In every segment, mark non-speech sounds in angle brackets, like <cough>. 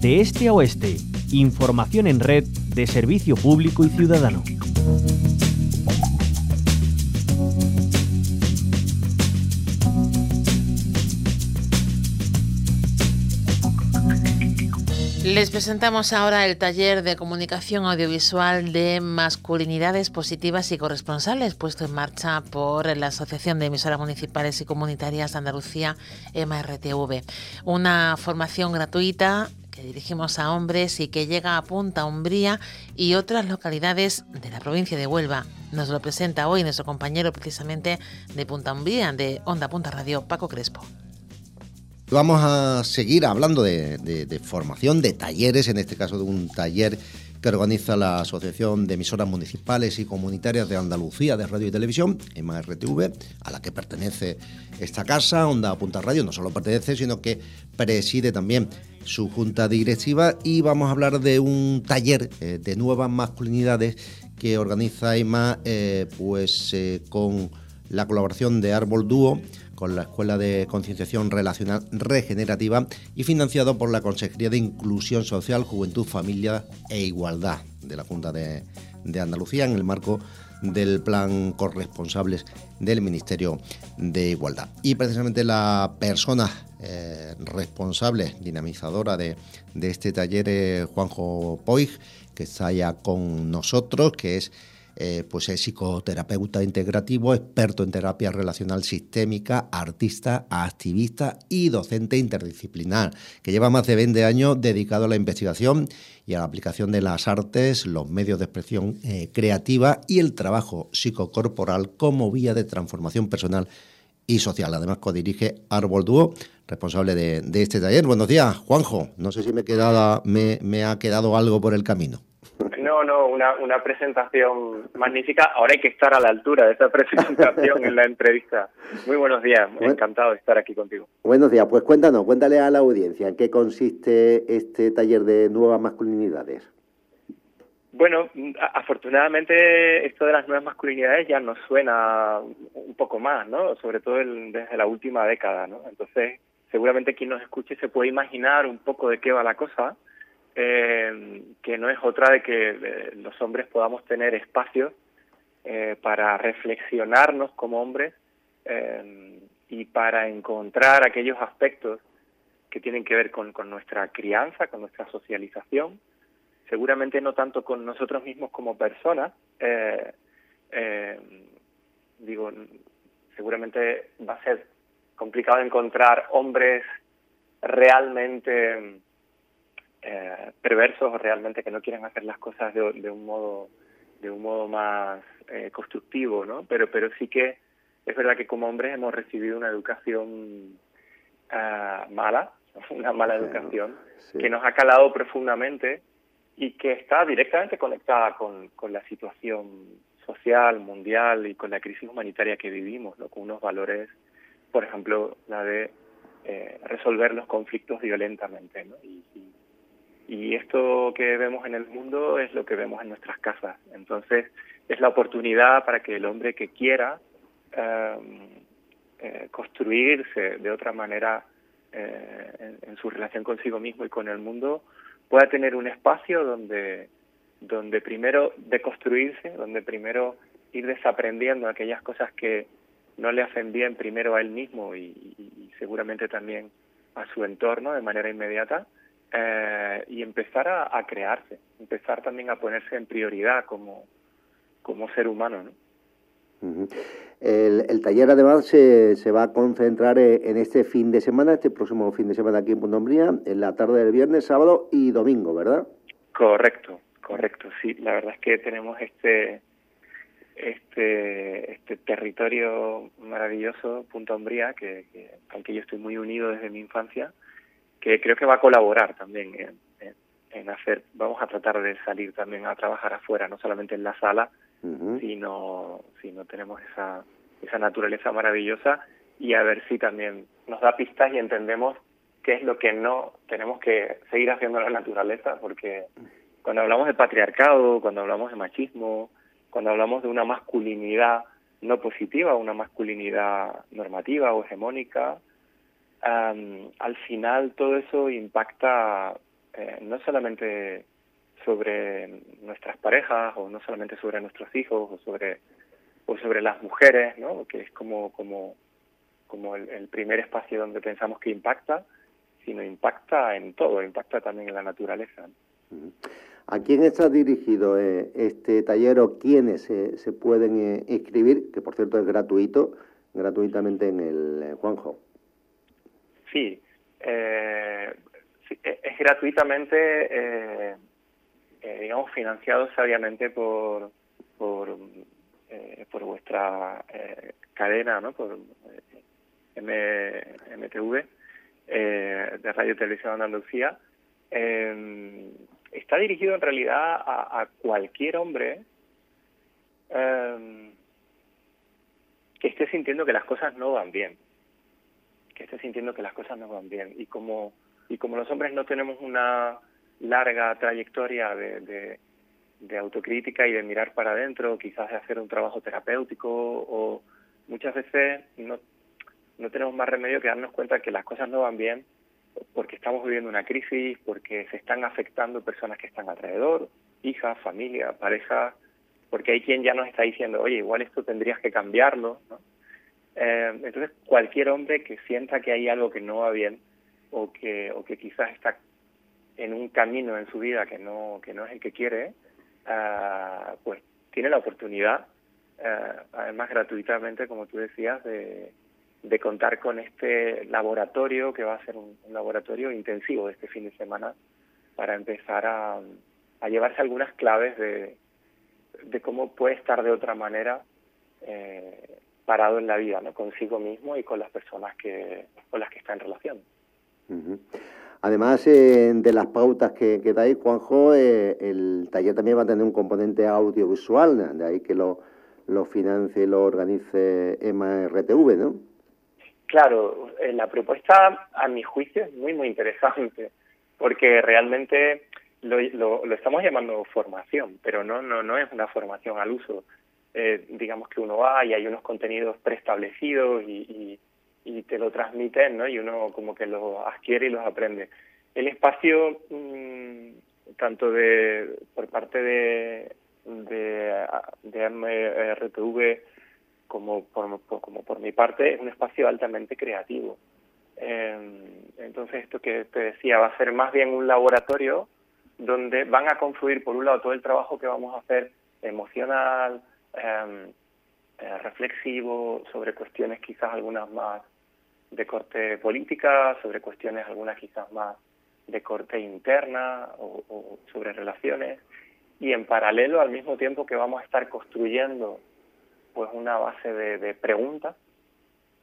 De este a oeste, información en red de servicio público y ciudadano. Les presentamos ahora el taller de comunicación audiovisual de masculinidades positivas y corresponsables puesto en marcha por la Asociación de Emisoras Municipales y Comunitarias de Andalucía, MRTV. Una formación gratuita que dirigimos a hombres y que llega a Punta Umbría y otras localidades de la provincia de Huelva. Nos lo presenta hoy nuestro compañero precisamente de Punta Umbría, de Onda Punta Radio, Paco Crespo. Vamos a seguir hablando de, formación, de talleres, en este caso de un taller que organiza la Asociación de Emisoras Municipales y Comunitarias de Andalucía de Radio y Televisión, MRTV, a la que pertenece esta casa, Onda Punta Radio, no solo pertenece, sino que preside también su junta directiva. Y vamos a hablar de un taller eh, de nuevas masculinidades que organiza EMA eh, pues, eh, con la colaboración de Árbol Dúo, con la Escuela de Concienciación Relacional Regenerativa y financiado por la Consejería de Inclusión Social, Juventud, Familia e Igualdad de la Junta de, Andalucía en el marco del plan corresponsables del Ministerio de Igualdad. Y precisamente la persona eh, responsable, dinamizadora de, este taller es Juanjo Poig, que está ya con nosotros, que es eh, pues es psicoterapeuta integrativo, experto en terapia relacional sistémica, artista, activista y docente interdisciplinar, que lleva más de 20 años dedicado a la investigación y a la aplicación de las artes, los medios de expresión eh, creativa y el trabajo psicocorporal como vía de transformación personal y social. Además, codirige Árbol Dúo, responsable de, este taller. Buenos días, Juanjo. No sé si me, me ha quedado algo por el camino. No, no, una, una presentación magnífica. Ahora hay que estar a la altura de esa <laughs> presentación en la entrevista. Muy buenos días, encantado de estar aquí contigo. Buenos días, pues cuéntanos, cuéntale a la audiencia en qué consiste este taller de nuevas masculinidades. Bueno, afortunadamente esto de las nuevas masculinidades ya nos suena un poco más, ¿no? Sobre todo desde la última década, ¿no? Entonces, seguramente quien nos escuche se puede imaginar un poco de qué va la cosa eh, que no es otra de que eh, los hombres podamos tener espacios eh, para reflexionarnos como hombres eh, y para encontrar aquellos aspectos que tienen que ver con, con nuestra crianza, con nuestra socialización, seguramente no tanto con nosotros mismos como personas, digo, seguramente va a ser complicado encontrar hombres realmente eh, perversos o realmente que no quieren hacer las cosas de, un modo de un modo más eh, constructivo, ¿no? Pero pero sí que es verdad que como hombres hemos recibido una educación ah, mala, <laughs> una mala educación que nos ha calado profundamente y que está directamente conectada con, con la situación social, mundial y con la crisis humanitaria que vivimos, ¿no? con unos valores, por ejemplo, la de eh, resolver los conflictos violentamente. ¿no? y, y esto que vemos en el mundo es lo que vemos en nuestras casas. Entonces, es la oportunidad para que el hombre que quiera em, eh, construirse de otra manera eh, en, su relación consigo mismo y con el mundo pueda tener un espacio donde, donde primero deconstruirse, donde primero ir desaprendiendo aquellas cosas que no le hacen bien primero a él mismo y seguramente también a su entorno de manera inmediata eh, y empezar a, crearse, empezar también a ponerse en prioridad como, como ser humano. ¿no? el, taller además se, se, va a concentrar en este fin de semana, este próximo fin de semana aquí en Puntombría, en la tarde del viernes, sábado y domingo, ¿verdad? Correcto, correcto, sí. La verdad es que tenemos este este este territorio maravilloso, Punta Umbría, que, que, aunque yo estoy muy unido desde mi infancia, que creo que va a colaborar también en, hacer, vamos a tratar de salir también a trabajar afuera, no solamente en la sala, sino, sino tenemos esa, esa naturaleza maravillosa y a ver si también nos da pistas y entendemos qué es lo que no tenemos que seguir haciendo en la naturaleza, porque cuando hablamos de patriarcado, cuando hablamos de machismo, cuando hablamos de una masculinidad no positiva, una masculinidad normativa o hegemónica, al final todo eso impacta eh, no solamente sobre nuestras parejas o no solamente sobre nuestros hijos o sobre o sobre las mujeres, ¿no? que es como como como el, primer espacio donde pensamos que impacta, sino impacta en todo, impacta también en la naturaleza. ¿A quién está dirigido eh, este taller o quiénes se pueden eh, inscribir? Que por cierto es gratuito, gratuitamente en el eh, Juanjo. Sí, e, es gratuitamente, digamos, financiado sabiamente por, por, por vuestra cadena, ¿no? Por MTV de Radio Televisión Andalucía. Eh, está dirigido en realidad a, cualquier hombre em, que esté sintiendo que las cosas no van bien, que esté sintiendo que las cosas no van bien. Y como, y como los hombres no tenemos una larga trayectoria de, de, autocrítica y de mirar para adentro, quizás de hacer un trabajo terapéutico o muchas veces no, no tenemos más remedio que darnos cuenta que las cosas no van bien porque estamos viviendo una crisis, porque se están afectando personas que están alrededor, hijas, familia, pareja, porque hay quien ya nos está diciendo, oye, igual esto tendrías que cambiarlo. ¿no? Eh, entonces, cualquier hombre que sienta que hay algo que no va bien o que, o que quizás está en un camino en su vida que no, que no es el que quiere, uh, pues tiene la oportunidad, uh, además gratuitamente, como tú decías, de, de contar con este laboratorio, que va a ser un, laboratorio intensivo este fin de semana, para empezar a, a llevarse algunas claves de, de, cómo puede estar de otra manera eh, parado en la vida, ¿no? consigo mismo y con las personas que, con las que está en relación. Además eh, de las pautas que, que dais, Juanjo, eh, el taller también va a tener un componente audiovisual, de ahí que lo, lo financie y lo organice EMA RTV, ¿no? Claro, eh, la propuesta, a mi juicio, es muy, muy interesante, porque realmente lo, lo, estamos llamando formación, pero no, no, no es una formación al uso. Eh, digamos que uno va y hay unos contenidos preestablecidos y, y, te lo transmiten, ¿no? Y uno como que los adquiere y los aprende. El espacio, mm, tanto de por parte de, de, de MRTV como por, como por mi parte, es un espacio altamente creativo. Em, entonces, esto que te decía, va a ser más bien un laboratorio donde van a confluir, por un lado, todo el trabajo que vamos a hacer emocional, em, eh, reflexivo, sobre cuestiones quizás algunas más de corte política, sobre cuestiones algunas quizás más de corte interna o, sobre relaciones, y en paralelo, al mismo tiempo que vamos a estar construyendo pues una base de, preguntas,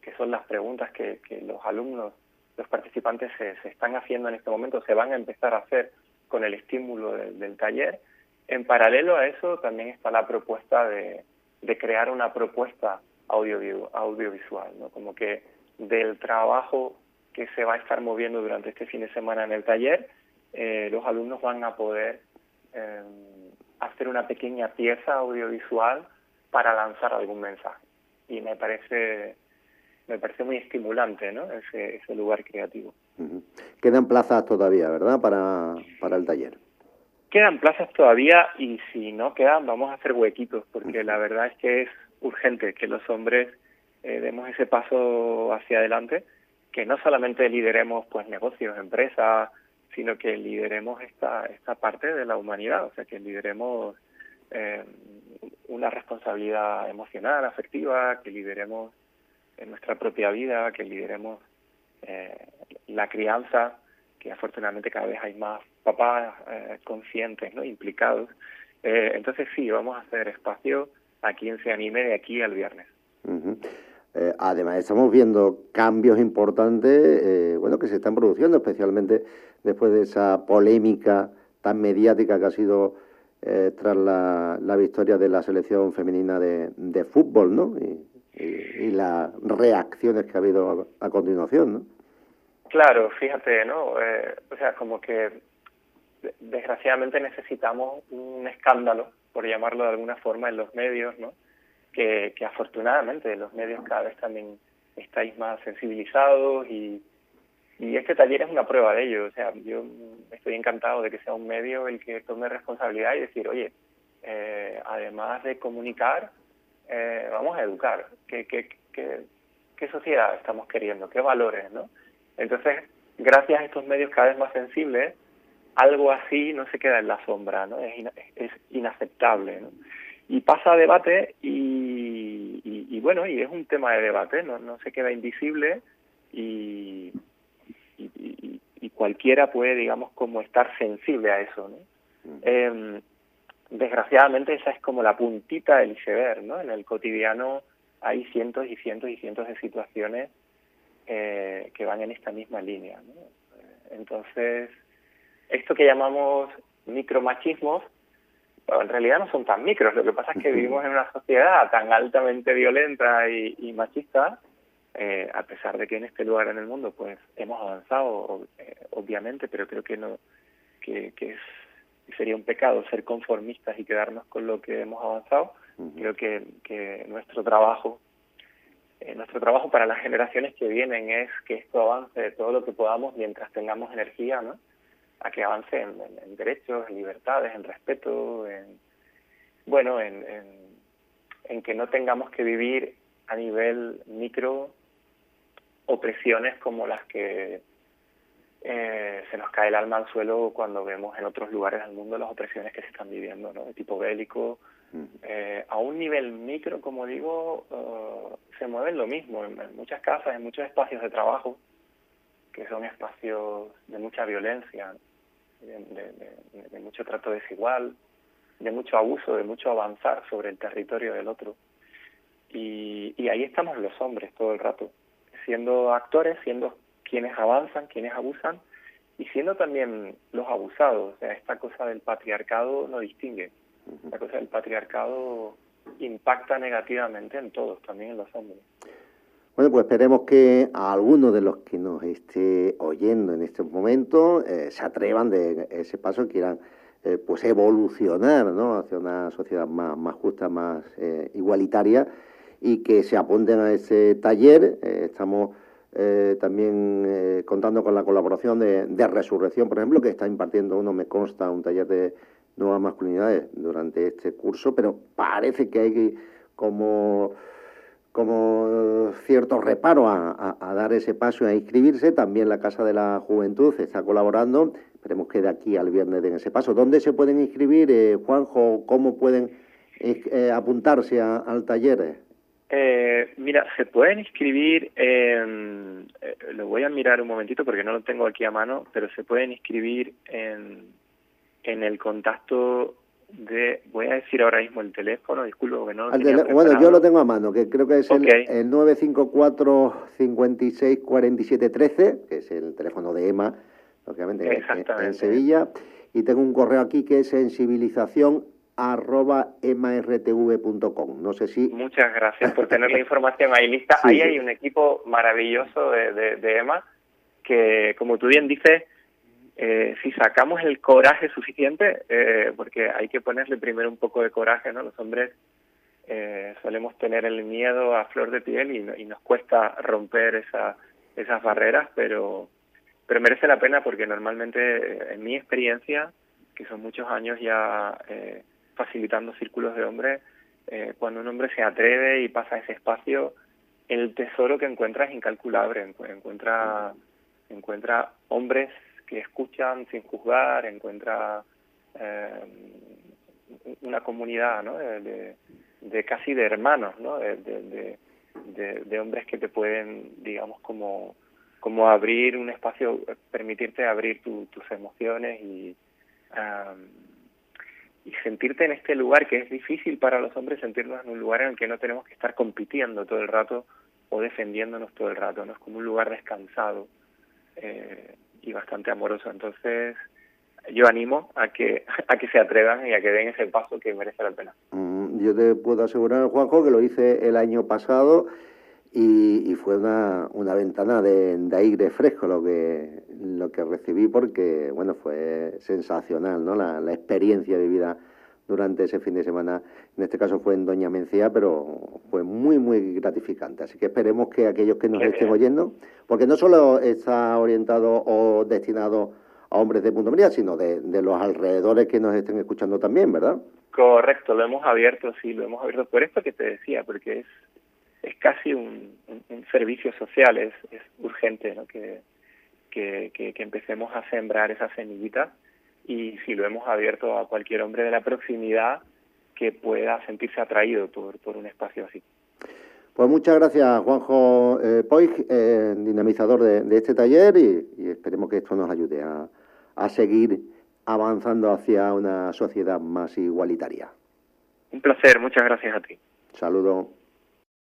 que son las preguntas que, los alumnos, los participantes se, están haciendo en este momento, se van a empezar a hacer con el estímulo del taller. En paralelo a eso también está la propuesta de, crear una propuesta audio, audiovisual, ¿no? como que del trabajo que se va a estar moviendo durante este fin de semana en el taller, eh, los alumnos van a poder eh, hacer una pequeña pieza audiovisual para lanzar algún mensaje. Y me parece me parece muy estimulante ¿no? ese, ese lugar creativo. Quedan plazas todavía, ¿verdad?, para el taller. Quedan plazas todavía y si no quedan vamos a hacer huequitos porque la verdad es que es urgente que los hombres eh, demos ese paso hacia adelante, que no solamente lideremos pues negocios, empresas, sino que lideremos esta, esta parte de la humanidad, o sea, que lideremos eh, una responsabilidad emocional, afectiva, que lideremos en nuestra propia vida, que lideremos eh, la crianza, que afortunadamente cada vez hay más papás eh, conscientes, ¿no? implicados. Eh, entonces sí, vamos a hacer espacio a quien se anime de aquí al viernes. además, estamos viendo cambios importantes, bueno, que se están produciendo, especialmente después de esa polémica tan mediática que ha sido eh, tras la, la, victoria de la selección femenina de, de fútbol, ¿no? Y, y, las reacciones que ha habido a, continuación, ¿no? Claro, fíjate, ¿no? Eh, o sea, como que desgraciadamente necesitamos un escándalo, por llamarlo de alguna forma, en los medios, ¿no? Que, que afortunadamente los medios cada vez también estáis más sensibilizados y, Y este taller es una prueba de ello. O sea, yo estoy encantado de que sea un medio el que tome responsabilidad y decir, oye, eh, además de comunicar, eh, vamos a educar. ¿Qué, qué, qué, ¿Qué sociedad estamos queriendo? ¿Qué valores? ¿no? Entonces, gracias a estos medios cada vez más sensibles, algo así no se queda en la sombra, ¿no? Es, es inaceptable, ¿no? Y pasa a debate y, y, bueno, y es un tema de debate, no, no se queda invisible y, y, y, cualquiera puede, digamos, como estar sensible a eso, ¿no? Eh, desgraciadamente esa es como la puntita del iceberg, ¿no? En el cotidiano hay cientos y cientos y cientos de situaciones eh, que van en esta misma línea, ¿no? Entonces, esto que llamamos micromachismos, en realidad no son tan micros, lo que pasa es que vivimos en una sociedad tan altamente violenta y, machista, eh, a pesar de que en este lugar en el mundo pues hemos avanzado, eh, obviamente, pero creo que no que, que sería un pecado ser conformistas y quedarnos con lo que hemos avanzado. Creo que, que nuestro trabajo eh, nuestro trabajo para las generaciones que vienen es que esto avance todo lo que podamos mientras tengamos energía, ¿no? A que avance en, derechos, en libertades, en respeto, en bueno, en, en, que no tengamos que vivir a nivel micro opresiones como las que eh, se nos cae el alma al suelo cuando vemos en otros lugares del mundo las opresiones que se están viviendo, ¿no? De tipo bélico, eh, a un nivel micro, como digo, uh, se mueven lo mismo en, muchas casas, en muchos espacios de trabajo, que son espacios de mucha violencia, de, mucho trato desigual, de mucho abuso, de mucho avanzar sobre el territorio del otro. Y, y ahí estamos los hombres todo el rato, siendo actores, siendo quienes avanzan, quienes abusan, y siendo también los abusados. O sea, esta cosa del patriarcado no distingue. La cosa del patriarcado impacta negativamente en todos, también en los hombres. Bueno, pues esperemos que a alguno de los que nos esté oyendo en este momento eh, se atrevan de ese paso, quieran eh, pues evolucionar ¿no? hacia una sociedad más, justa, más eh, igualitaria y que se apunten a ese taller. estamos también contando con la colaboración de, de, Resurrección, por ejemplo, que está impartiendo uno, me consta, un taller de nuevas masculinidades durante este curso, pero parece que hay como, como cierto reparo a, dar ese paso y a inscribirse. También la Casa de la Juventud está colaborando. Esperemos que de aquí al viernes den ese paso. ¿Dónde se pueden inscribir, eh, Juanjo? ¿Cómo pueden eh, apuntarse al taller? Eh, mira, se pueden inscribir, en, lo voy a mirar un momentito porque no lo tengo aquí a mano, pero se pueden inscribir en en el contacto de, voy a decir ahora mismo el teléfono, disculpo que no lo Bueno, yo lo tengo a mano, que creo que es el, el 954 56 47 13, que es el teléfono de EMA, lógicamente, en, Sevilla, y tengo un correo aquí que es sensibilización arroba emartv.com. No sé si... Muchas gracias por tener la <laughs> información ahí lista. ahí hay un equipo maravilloso de, de, de EMA que, como tú bien dices, eh, si sacamos el coraje suficiente, eh, porque hay que ponerle primero un poco de coraje, ¿no? Los hombres eh, solemos tener el miedo a flor de piel y, y nos cuesta romper esa, esas barreras, pero, pero merece la pena porque normalmente, eh, en mi experiencia, que son muchos años ya eh, facilitando círculos de hombres, eh, cuando un hombre se atreve y pasa ese espacio, el tesoro que encuentra es incalculable, encuentra, encuentra hombres que escuchan sin juzgar, encuentra eh, una comunidad ¿no? de, casi de hermanos, ¿no? de, hombres que te pueden, digamos, como, como abrir un espacio, permitirte abrir tus emociones y, y sentirte en este lugar que es difícil para los hombres sentirnos en un lugar en el que no tenemos que estar compitiendo todo el rato o defendiéndonos todo el rato, ¿no? Es como un lugar descansado. Eh, y bastante amoroso. Entonces, yo animo a que, <laughs> a que se atrevan y a que den ese paso que merece la pena. Mm, yo te puedo asegurar, Juanjo, que lo hice el año pasado y, fue una, una ventana de, de, aire fresco lo que, lo que recibí porque, bueno, fue sensacional, ¿no? La, la experiencia vivida durante ese fin de semana. En este caso fue en Doña Mencía, pero fue muy, muy gratificante. Así que esperemos que aquellos que nos estén oyendo, porque no solo está orientado o destinado a hombres de Punto María, sino de, los alrededores que nos estén escuchando también, ¿verdad? Correcto, lo hemos abierto, sí, lo hemos abierto por esto que te decía, porque es, es casi un, servicio social, es, es urgente ¿no? que, que, que, empecemos a sembrar esa semillita y si lo hemos abierto a cualquier hombre de la proximidad que pueda sentirse atraído por, por un espacio así. Pues muchas gracias, Juanjo eh, Poig, eh, dinamizador de, este taller, y, esperemos que esto nos ayude a, a seguir avanzando hacia una sociedad más igualitaria. Un placer, muchas gracias a ti. Saludo.